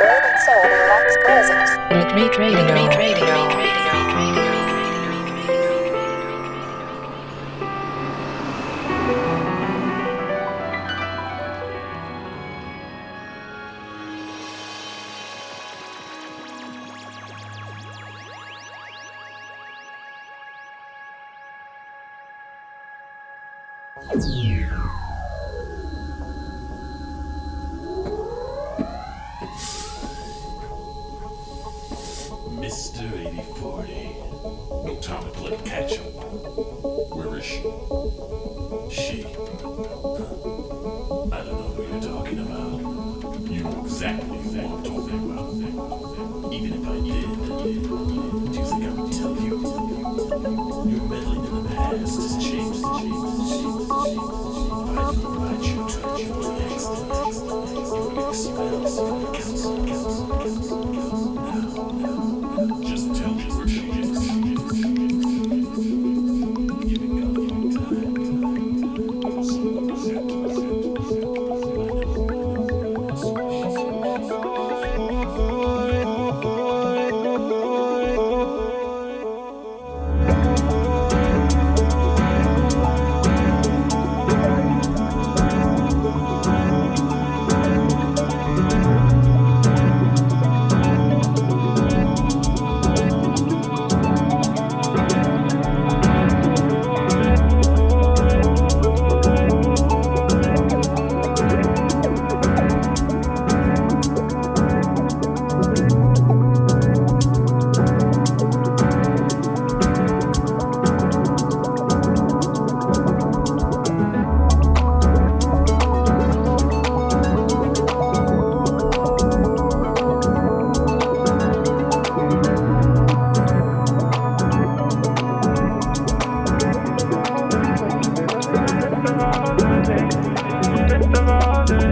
Urban Soul Retreat Radio. Retreat Radio.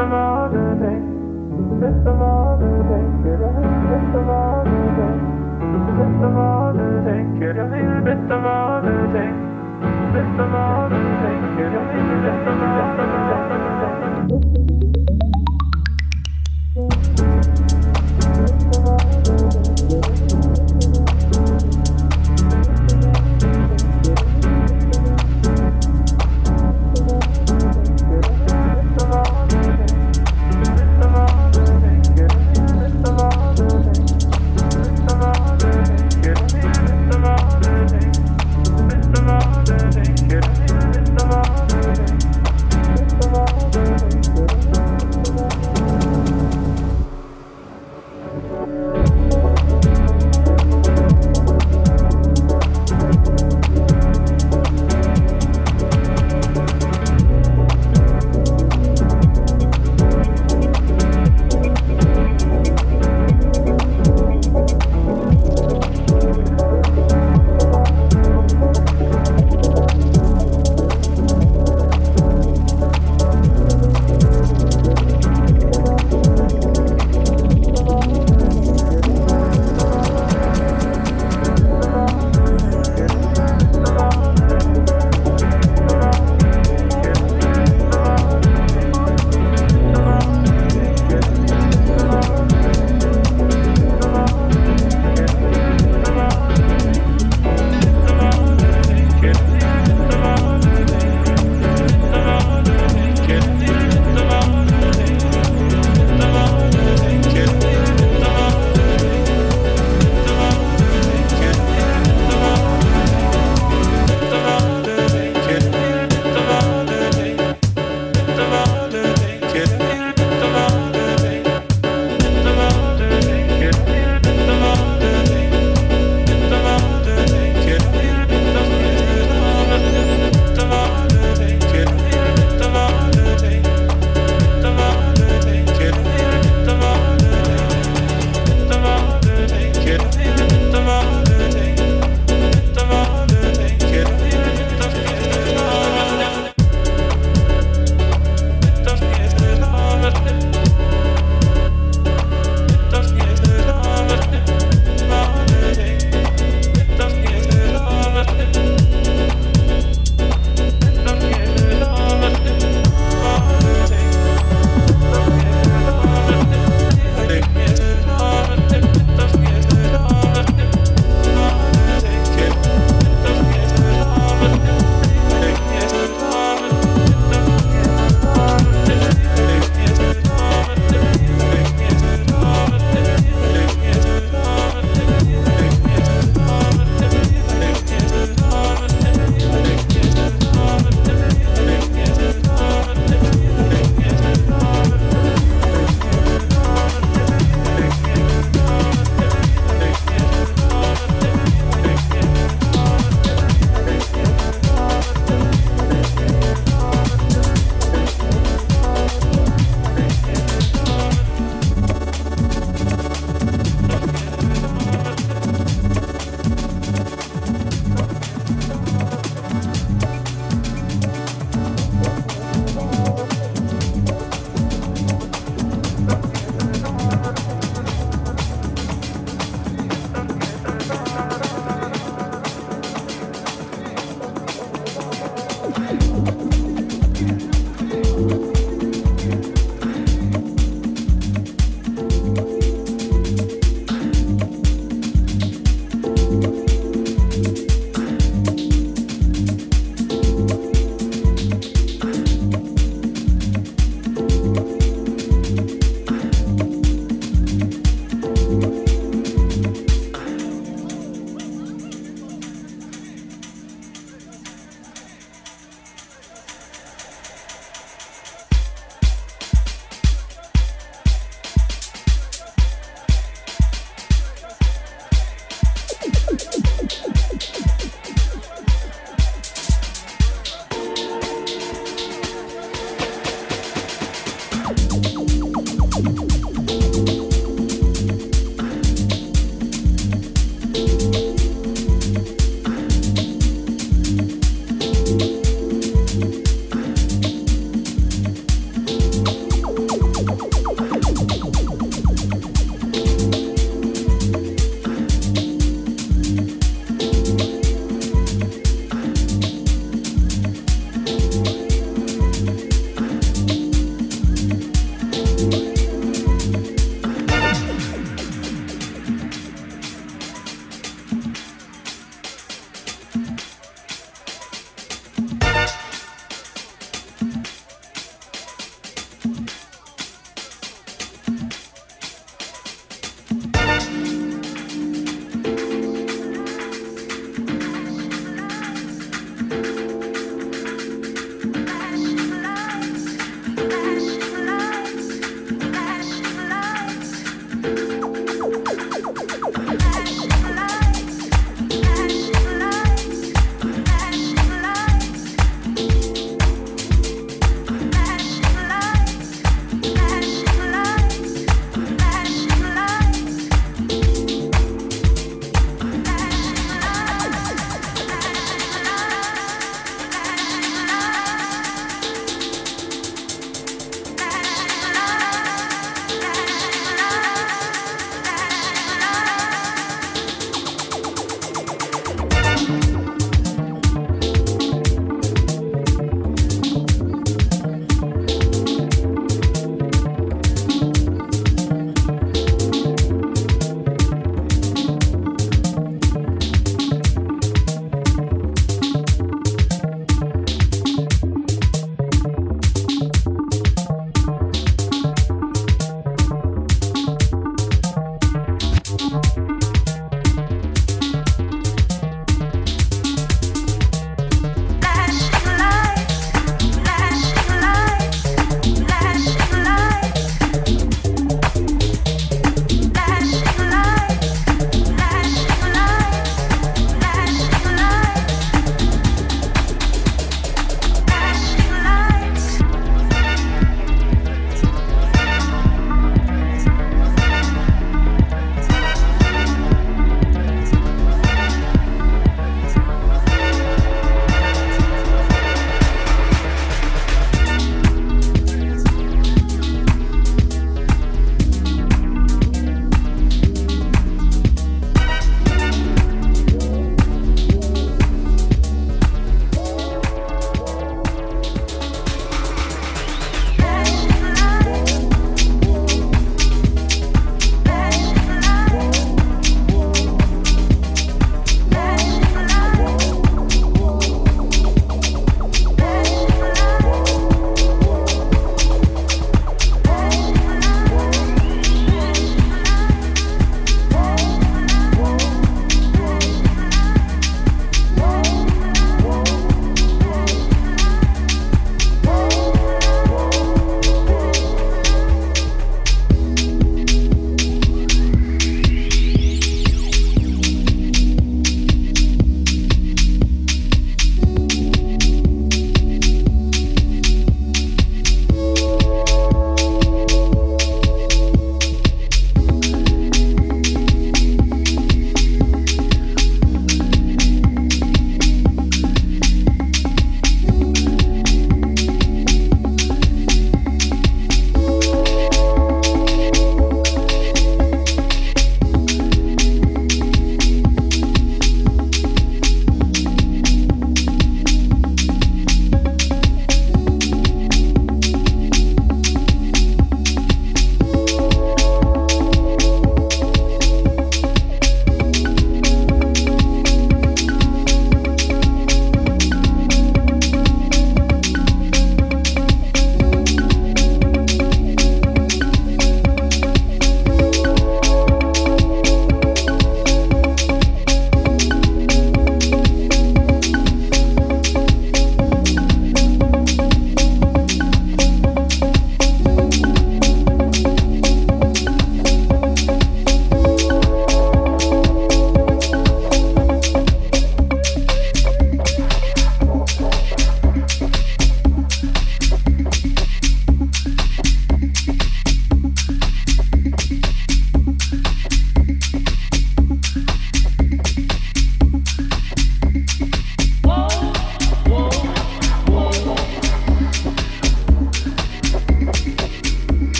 Thank you.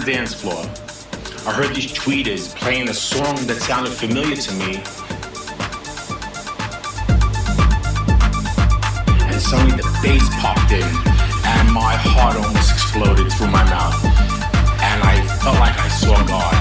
The dance floor. I heard these tweeters playing a song that sounded familiar to me. And suddenly the bass popped in, and my heart almost exploded through my mouth. And I felt like I saw God.